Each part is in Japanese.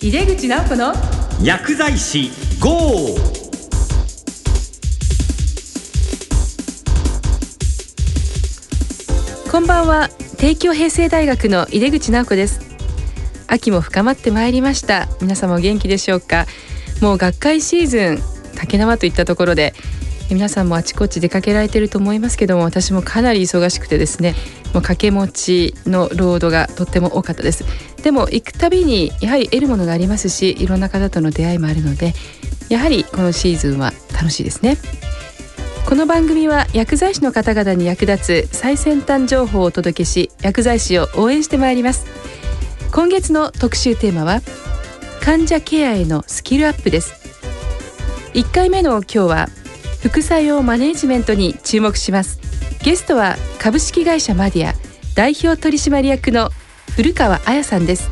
井出口直子の薬剤師 GO! こんばんは。帝京平成大学の井出口直子です。秋も深まってまいりました。皆様お元気でしょうか。もう学会シーズン竹縄といったところで皆さんもあちこち出かけられてると思いますけども私もかなり忙しくてですねもう掛け持ちのロードがとっても多かったです。でも行くたびにやはり得るものがありますしいろんな方との出会いもあるのでやはりこのシーズンは楽しいですね。この番組は薬剤師の方々に役立つ最先端情報をお届けし薬剤師を応援してまいります。今月の特集テーマは患者ケアへのスキルアップです。1回目の今日は副作用マネジメントに注目します。ゲストは株式会社マディア代表取締役の古川彩さんです。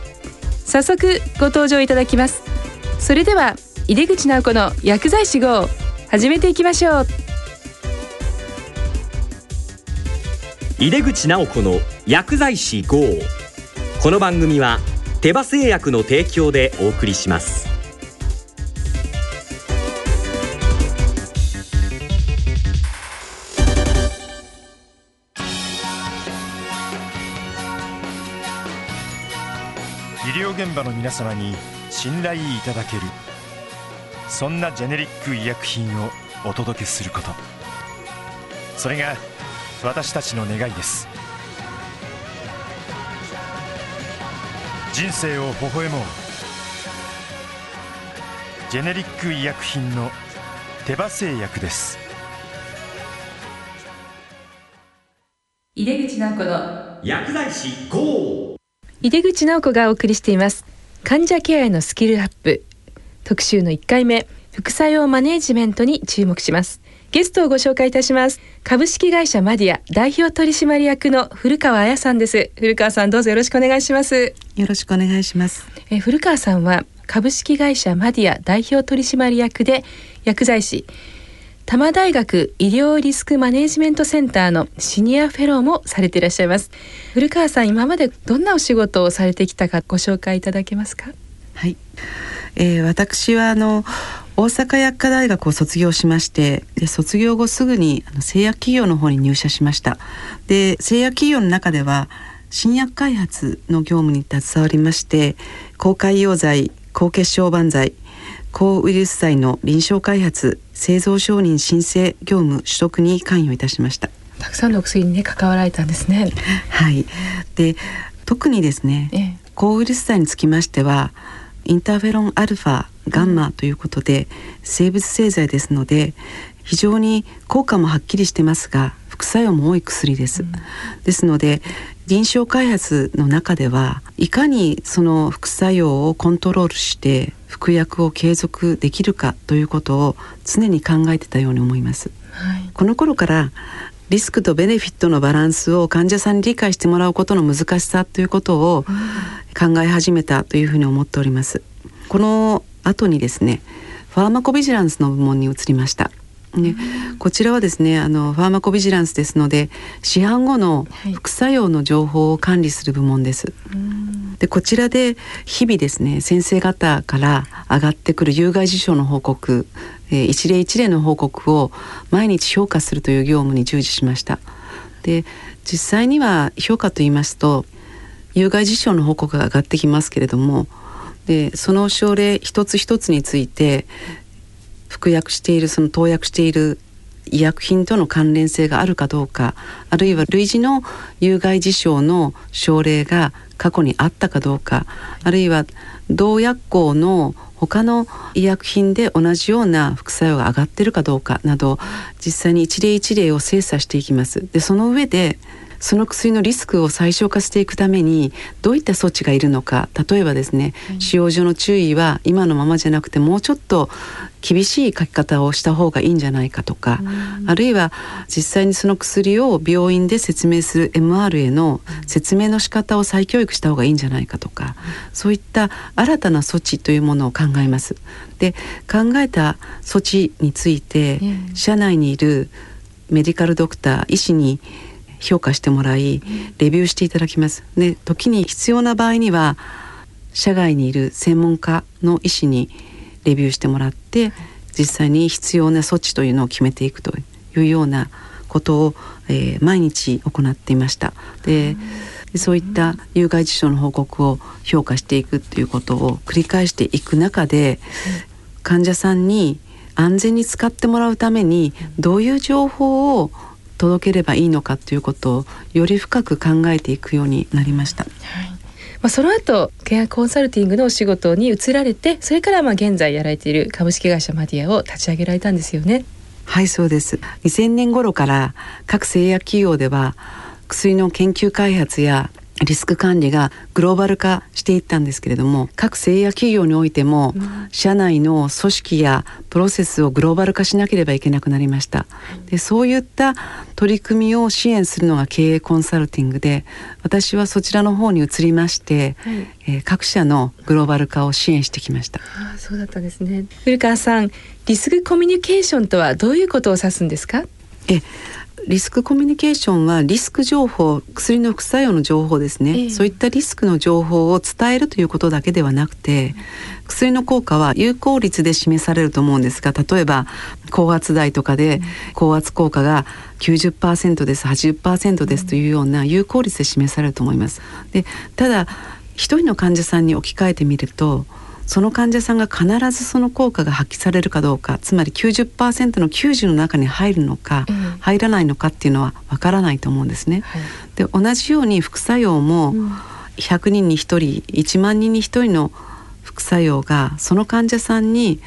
早速ご登場いただきます。それでは井出口直子の薬剤師号始めていきましょう。井出口直子の薬剤師 GO! この番組は手羽製薬の提供でお送りします。場の皆様に信頼いただける。そんなジェネリック医薬品をお届けすること。それが私たちの願いです。人生を微笑もう。ジェネリック医薬品の手羽製薬です。井出口直子の薬剤師 GO! 井出口直子がお送りしています。患者ケアへのスキルアップ。特集の1回目。副作用マネジメントに注目します。ゲストをご紹介いたします。株式会社マディア。代表取締役の古川彩さんです。古川さんどうぞよろしくお願いします。よろしくお願いします。えー古川さんは株式会社マディア代表取締役で薬剤師多摩大学医療リスクマネジメントセンターのシニアフェローもされていらっしゃいます古川さん今までどんなお仕事をされてきたかご紹介いただけますか？はい。えー私はあの大阪薬科大学を卒業しまして、で卒業後すぐにあの製薬企業の方に入社しました。で製薬企業の中では新薬開発の業務に携わりまして、抗潰瘍剤、抗血小板剤、抗ウイルス剤の臨床開発、製造承認申請業務取得に関与いたしました。たくさんのお薬にね関わられたんですね。はい。で特にですね、ええ。抗ウイルス剤につきましてはインターフェロンアルファガンマということで、生物製剤ですので非常に効果もはっきりしてますが副作用も多い薬です、ですので臨床開発の中ではいかにその副作用をコントロールして服薬を継続できるかということを常に考えてたように思いますはいこの頃からリスクとベネフィットのバランスを患者さんに理解してもらうことの難しさということを考え始めたというふうに思っております。この後にですねファーマコビジランスの部門に移りました。ね、こちらはですねあのファーマコビジランスですので市販後のはい副作用の情報を管理する部門です。でこちらで日々ですね先生方から上がってくる有害事象の報告、えー一例一例の報告を毎日評価するという業務に従事しました。で実際には評価と言いますと有害事象の報告が上がってきますけれどもでその症例一つ一つについて服薬しているその投薬している医薬品との関連性があるかどうかあるいは類似の有害事象の症例が過去にあったかどうかあるいは同薬効の他の医薬品で同じような副作用が上がってるかどうかなど実際に一例一例を精査していきます。でその上でその薬のリスクを最小化していくためにどういった措置がいるのか。例えばですね、使用上の注意は今のままじゃなくてもうちょっと厳しい書き方をした方がいいんじゃないかとか、あるいは実際にその薬を病院で説明する MR への説明の仕方を再教育した方がいいんじゃないかとか、そういった新たな措置というものを考えます。で考えた措置について、社内にいるメディカルドクター医師に評価してもらいレビューしていただきます。で時に必要な場合には社外にいる専門家の医師にレビューしてもらって実際に必要な措置というのを決めていくというようなことを、えー、毎日行っていました。でそういった有害事象の報告を評価していくっていうことを繰り返していく中で患者さんに安全に使ってもらうためにどういう情報を届ければいいのかということをより深く考えていくようになりました。はいまあ、その後ケアコンサルティングのお仕事に移られてそれからまあ現在やられている株式会社マディアを立ち上げられたんですよね。はいそうです2000年頃から各製薬企業では薬の研究開発やリスク管理がグローバル化していったんですけれども各製薬企業においても、うん、社内の組織やプロセスをグローバル化しなければいけなくなりました、でそういった取り組みを支援するのが経営コンサルティングで私はそちらの方に移りまして、はい、えー、各社のグローバル化を支援してきました。あそうだったんですね。古川さんリスクコミュニケーションとはどういうことを指すんですか？えリスクコミュニケーションはリスク情報薬の副作用の情報ですね、えー、そういったリスクの情報を伝えるということだけではなくて、薬の効果は有効率で示されると思うんですが例えば高圧台とかで高圧効果が90%です80%ですというような有効率で示されると思います。でただ一人の患者さんに置き換えてみるとその患者さんが必ずその効果が発揮されるかどうかつまり90%の90の中に入るのか、うん、入らないのかっていうのはわからないと思うんですね。はい、で同じように副作用も100人に1人1万人に1人の副作用がその患者さんに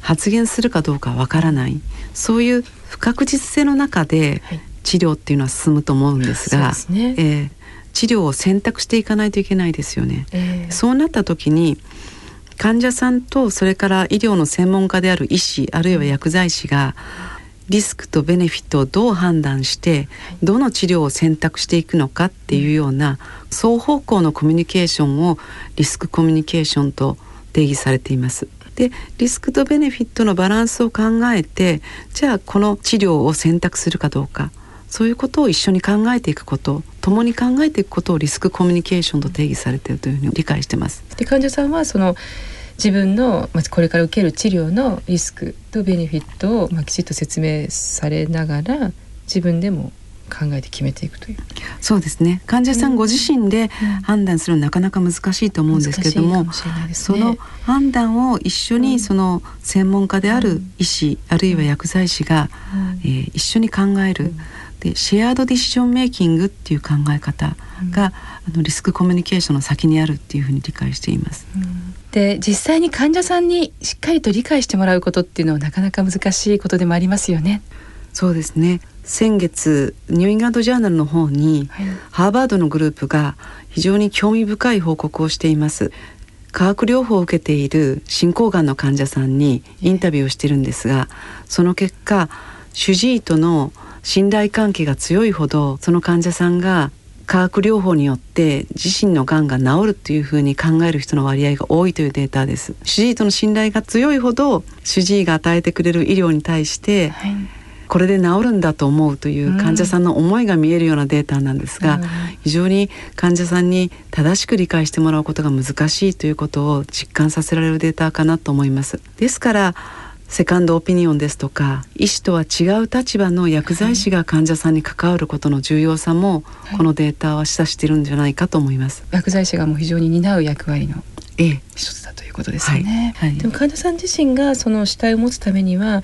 発現するかどうかわからない。そういう不確実性の中で治療っていうのは進むと思うんですが、はいね。えー、治療を選択していかないといけないですよね。えー、そうなった時に患者さんとそれから医療の専門家である医師あるいは薬剤師がリスクとベネフィットをどう判断してどの治療を選択していくのかっていうような双方向のコミュニケーションをリスクコミュニケーションと定義されています。でリスクとベネフィットのバランスを考えてじゃあこの治療を選択するかどうかそういうことを一緒に考えていくこと共に考えていくことをリスクコミュニケーションと定義されているというふうに理解してます。で患者さんはその自分のまこれから受ける治療のリスクとベネフィットをまきちっと説明されながら自分でも考えて決めていくという。そうですね。患者さんご自身で判断するのはなかなか難しいと思うんですけれども、ね、その判断を一緒にその専門家である医師、うん、あるいは薬剤師が、うん、えー、一緒に考える、うんでシェアードディシジョンメイキングっていう考え方が、うん、あのリスクコミュニケーションの先にあるっていうふうに理解しています。うん、で実際に患者さんにしっかりと理解してもらうことっていうのはなかなか難しいことでもありますよね。そうですね先月ニューイングランドジャーナルの方に、はい、ハーバードのグループが非常に興味深い報告をしています。化学療法を受けている進行がんの患者さんにインタビューをしてるんですがその結果主治医との信頼関係が強いほどその患者さんが化学療法によって自身のがんが治るというふうに考える人の割合が多いというデータです。主治医との信頼が強いほど主治医が与えてくれる医療に対して、はい、これで治るんだと思うという患者さんの思いが見えるようなデータなんですが、うん、非常に患者さんに正しく理解してもらうことが難しいということを実感させられるデータかなと思います。ですからセカンドオピニオンですとか医師とは違う立場の薬剤師が患者さんに関わることの重要さも、このデータは示唆しているんじゃないかと思います。薬剤師がもう非常に担う役割の一つだということですよね。はい。はい、でも患者さん自身がその主体を持つためには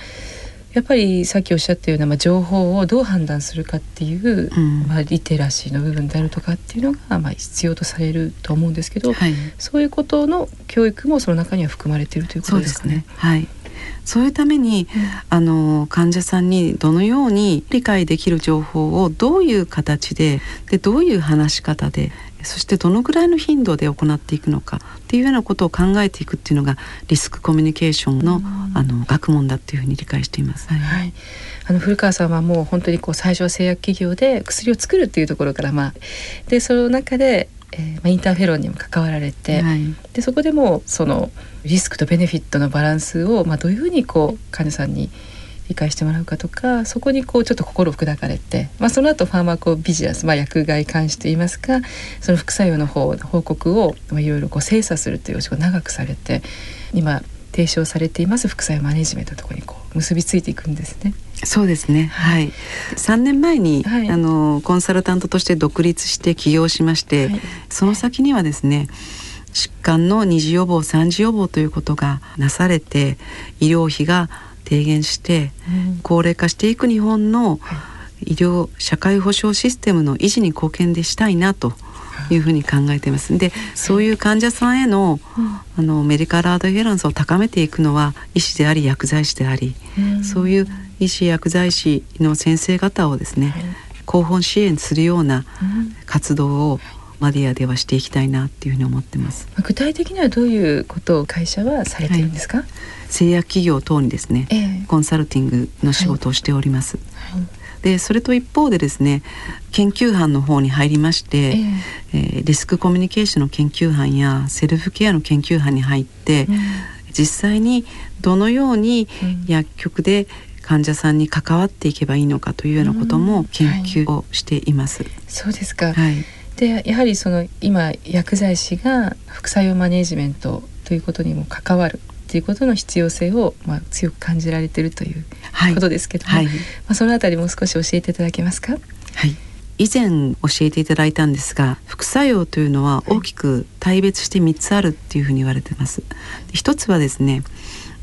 やっぱりさっきおっしゃったような、まあ、情報をどう判断するかっていう、うん、まあ、リテラシーの部分であるとかっていうのが、まあ、必要とされると思うんですけど、はい、そういうことの教育もその中には含まれているということですかね。ね。はいそういうために、うん、あの患者さんにどのように理解できる情報をどういう形ででどういう話し方でそしてどのぐらいの頻度で行っていくのかっていうようなことを考えていくっていうのがリスクコミュニケーションの,、あの学問だっていうふうに理解しています。はい、はい、あの古川さんはもう本当にこう最初は製薬企業で薬を作るっていうところからまあでその中でえーまあ、インターフェロンにも関わられて、はい、でそこでもそのリスクとベネフィットのバランスを、まあ、どういうふうにこう患者さんに理解してもらうかとかそこにこうちょっと心を砕かれて、まあ、その後ファーマコビジネス、まあ、薬害監視といいますかその副作用の方報告を、まあ、いろいろこう精査するというお仕事を長くされて今提唱されています副作用マネジメントのところにこう結びついていくんですね。そうですね。はい。3年前に、はい、あのコンサルタントとして独立して起業しまして、はい、その先にはですね。疾患の二次予防三次予防ということがなされて医療費が低減して、うん、高齢化していく日本の医療社会保障システムの維持に貢献でしたいなというふうに考えています。でそういう患者さんへの,、あのメディカルアドヘランスを高めていくのは医師であり薬剤師であり、そういう医師薬剤師の先生方をですね、広報支援するような活動をマディアではしていきたいなっていうふうに思ってます。具体的にはどういうことを会社はされてるんですか、はい、製薬企業等にですね、えー、コンサルティングの仕事をしております。はい。はい。でそれと一方でですね研究班の方に入りまして、えー、えー、リスクコミュニケーションの研究班やセルフケアの研究班に入って、うん、実際にどのように薬局で患者さんに関わっていけばいいのかというようなことも研究をしています。うんはい、そうですか、はい、でやはりその今薬剤師が副作用マネジメントということにも関わるということの必要性を、まあ、強く感じられているということですけども、はいはい、まあ、そのあたりも少し教えていただけますか？はい以前教えていただいたんですが副作用というのは大きく大別して3つあるっていうふうに言われてます。一つはですね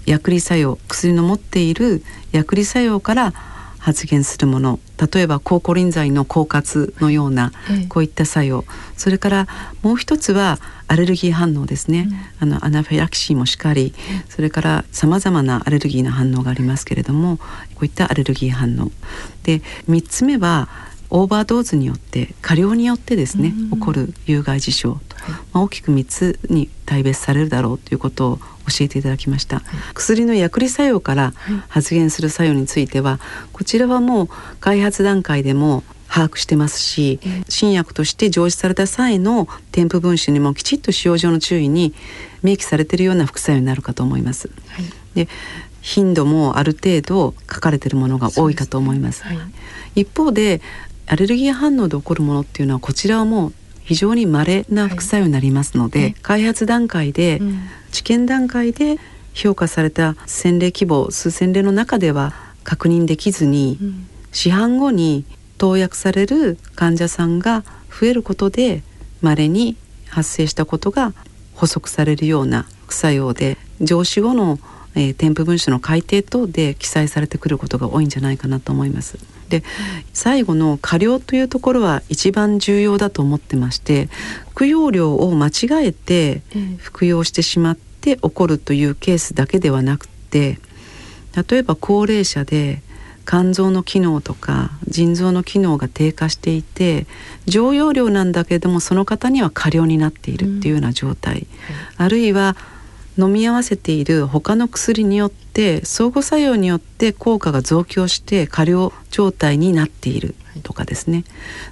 薬理作用薬の持っている薬理作用から発現するもの。例えば抗コリン剤の口渇のようなこういった作用、それからもう一つはアレルギー反応ですね、うん、あのアナフィラキシーもしかりそれからさまざまなアレルギーの反応がありますけれどもこういったアレルギー反応。で3つ目はオーバードーズによって過量によってですね、うん、起こる有害事象と、はい、まあ、大きく3つに大別されるだろうということを教えていただきました、はい、薬の薬理作用から発現する作用についてはこちらはもう開発段階でも把握してますし、新薬として上市された際の添付文書にもきちっと使用上の注意に明記されているような副作用になるかと思います。はい、で頻度もある程度書かれているものが多いかと思います。すね。はい、一方でアレルギー反応で起こるものっていうのはこちらはもう非常に稀な副作用になりますので、はい、開発段階で、うん、治験段階で評価された先例規模数千例の中では確認できずに、うん、市販後に投薬される患者さんが増えることで稀に発生したことが補足されるような副作用で上司後の、えー、添付文書の改定等で記載されてくることが多いんじゃないかなと思います。で最後の過量というところは一番重要だと思ってまして服用量を間違えて服用してしまって起こるというケースだけではなくて例えば高齢者で肝臓の機能とか腎臓の機能が低下していて常用量なんだけれどもその方には過量になっているっていうような状態、うん、あるいは飲み合わせている他の薬によって相互作用によって効果が増強して過量状態になっているとかですね、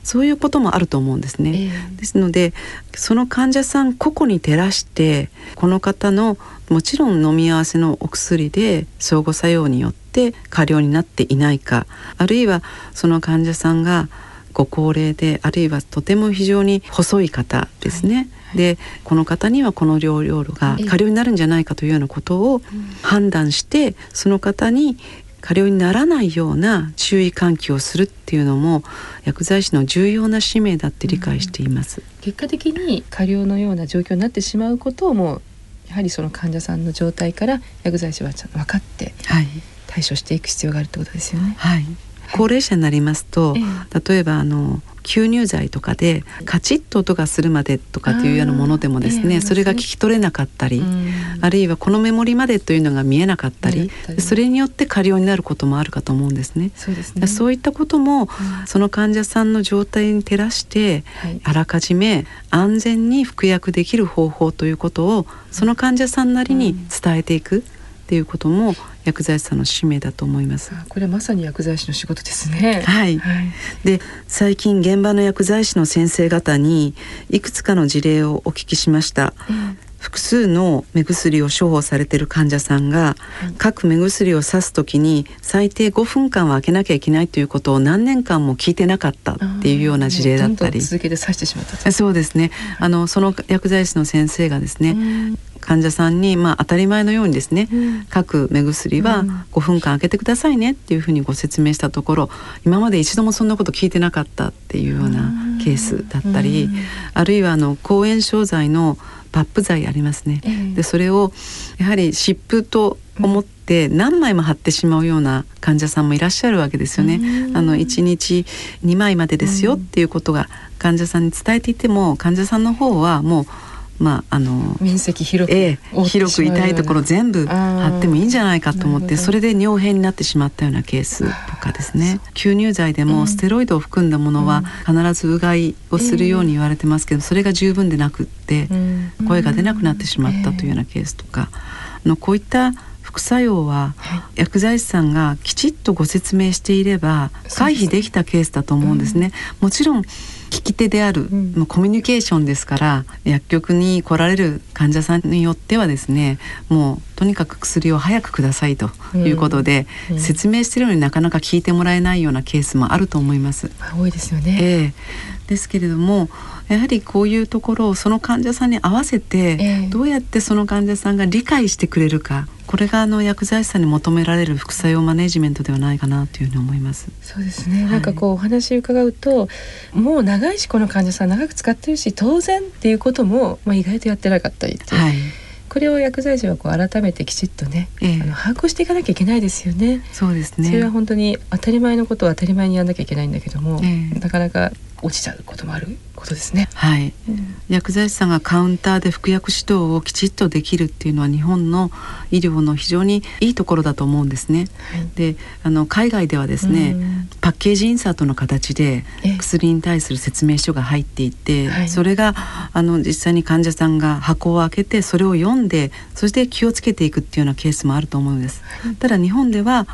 そういうこともあると思うんですね。えー、ですのでその患者さん個々に照らしてこの方のもちろん飲み合わせのお薬で相互作用によって過量になっていないかあるいはその患者さんがご高齢であるいはとても非常に細い方ですね、はいでこの方にはこの療養路が過料になるんじゃないかというようなことを判断してその方に過料にならないような注意喚起をするっていうのも薬剤師の重要な使命だって理解しています。結果的に過料のような状況になってしまうことをもやはりその患者さんの状態から薬剤師はちゃんと分かって対処していく必要があるってことですよね。はい、高齢者になりますと、例えばあの吸入剤とかでカチッと音がするまでとかっていうようなものでもですね、それが聞き取れなかったり、あるいはこのメモリまでというのが見えなかったり、それによって過量になることもあるかと思うんですね。そうですね。そういったことも、その患者さんの状態に照らして、あらかじめ安全に服薬できる方法ということをその患者さんなりに伝えていくっていうことも薬剤師さんの使命だと思います。これはまさに薬剤師の仕事ですね。はい、はい、で最近現場の薬剤師の先生方にいくつかの事例をお聞きしました、複数の目薬を処方されている患者さんが、各目薬をさす時に最低5分間は開けなきゃいけないということを何年間も聞いてなかったっていうような事例だったり。続けて刺してしまったそうですね。あのその薬剤師の先生がですね患者さんに、まあ、当たり前のようにですね、各目薬は5分間開けてくださいねっていうふうにご説明したところ今まで一度もそんなこと聞いてなかったっていうようなケースだったり、あるいはあの抗炎症剤のバップ剤ありますね、えー、でそれをやはり湿布と思って何枚も貼ってしまうような患者さんもいらっしゃるわけですよね。あの1日2枚までですよっていうことが患者さんに伝えていても患者さんの方はもうまあ、あの面積広く、ええ、広く痛いところ全部貼ってもいいんじゃないかと思ってそれで尿片になってしまったようなケースとかですね。吸入剤でもステロイドを含んだものは必ずうがいをするように言われてますけどそれが十分でなくって声が出なくなってしまったというようなケースとか。あのこういった副作用は薬剤師さんがきちっとご説明していれば回避できたケースだと思うんですね。もちろん聞き手である、うん、コミュニケーションですから薬局に来られる患者さんによってはですねもうとにかく薬を早くくださいということで、うん。うん、説明してるのになかなか聞いてもらえないようなケースもあると思います。多いですよね、えー、ですけれどもやはりこういうところをその患者さんに合わせて、どうやってその患者さんが理解してくれるかこれがあの薬剤師さんに求められる副作用マネジメントではないかなというふうに思います。そうですね。はい、なんかこうお話伺うと、もう長いしこの患者さん長く使ってるし当然っていうこともまあ意外とやってなかったりっていう。はいこれを薬剤師はこう改めてきちっとね、ええ、あの把握していかなきゃいけないですよね。そうですね。それは本当に当たり前のことを当たり前にやらなきゃいけないんだけども、え、なかなか落ちちゃうこともあることですね。はい、うん、薬剤師さんがカウンターで服薬指導をきちっとできるっていうのは日本の医療の非常にいいところだと思うんですね。はい、で、あの海外ではですね、うん、パッケージインサートの形で薬に対する説明書が入っていて、それがあの実際に患者さんが箱を開けてそれを読んで、そして気をつけていくっていうようなケースもあると思うんです。はい、ただ日本では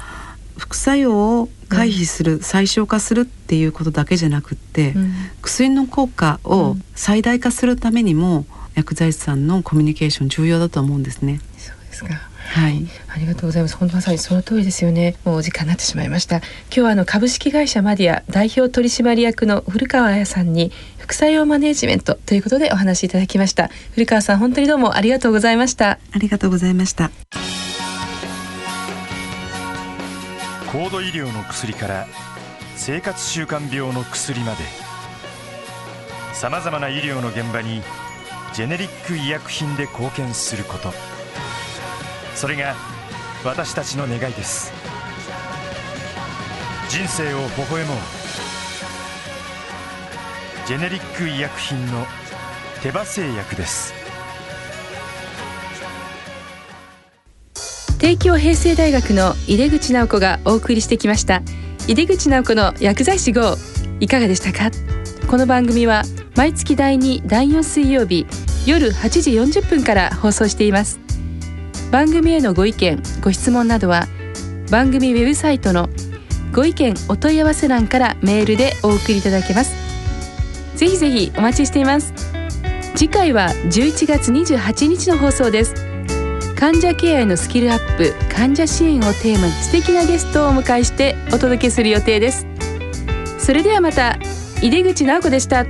副作用を回避する、うん、最小化するっていうことだけじゃなくって、うん、薬の効果を最大化するためにも、薬剤師さんのコミュニケーション重要だと思うんですね。そうですか。はい、ありがとうございます。本当まさにその通りですよね。もうお時間になってしまいました。今日はあの株式会社マディア代表取締役の古川彩さんに副作用マネジメントということでお話しいただきました。古川さん本当にどうもありがとうございました。ありがとうございました。高度医療の薬から生活習慣病の薬まで。さまざまな医療の現場にジェネリック医薬品で貢献すること。それが私たちの願いです。人生を微笑もう。ジェネリック医薬品の手羽製薬です。帝京平成大学の井出口直子がお送りしてきました。井出口直子の薬剤師号いかがでしたか？この番組は毎月第2第4水曜日夜8時40分から放送しています。番組へのご意見ご質問などは番組ウェブサイトのご意見お問い合わせ欄からメールでお送りいただけます。ぜひぜひお待ちしています。次回は11月28日の放送です。患者ケアへのスキルアップ患者支援をテーマに素敵なゲストをお迎えしてお届けする予定です。それではまた井出口直子でした。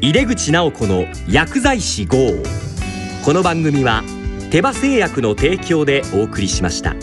井出口直子の薬剤師号。この番組は手羽製薬の提供でお送りしました。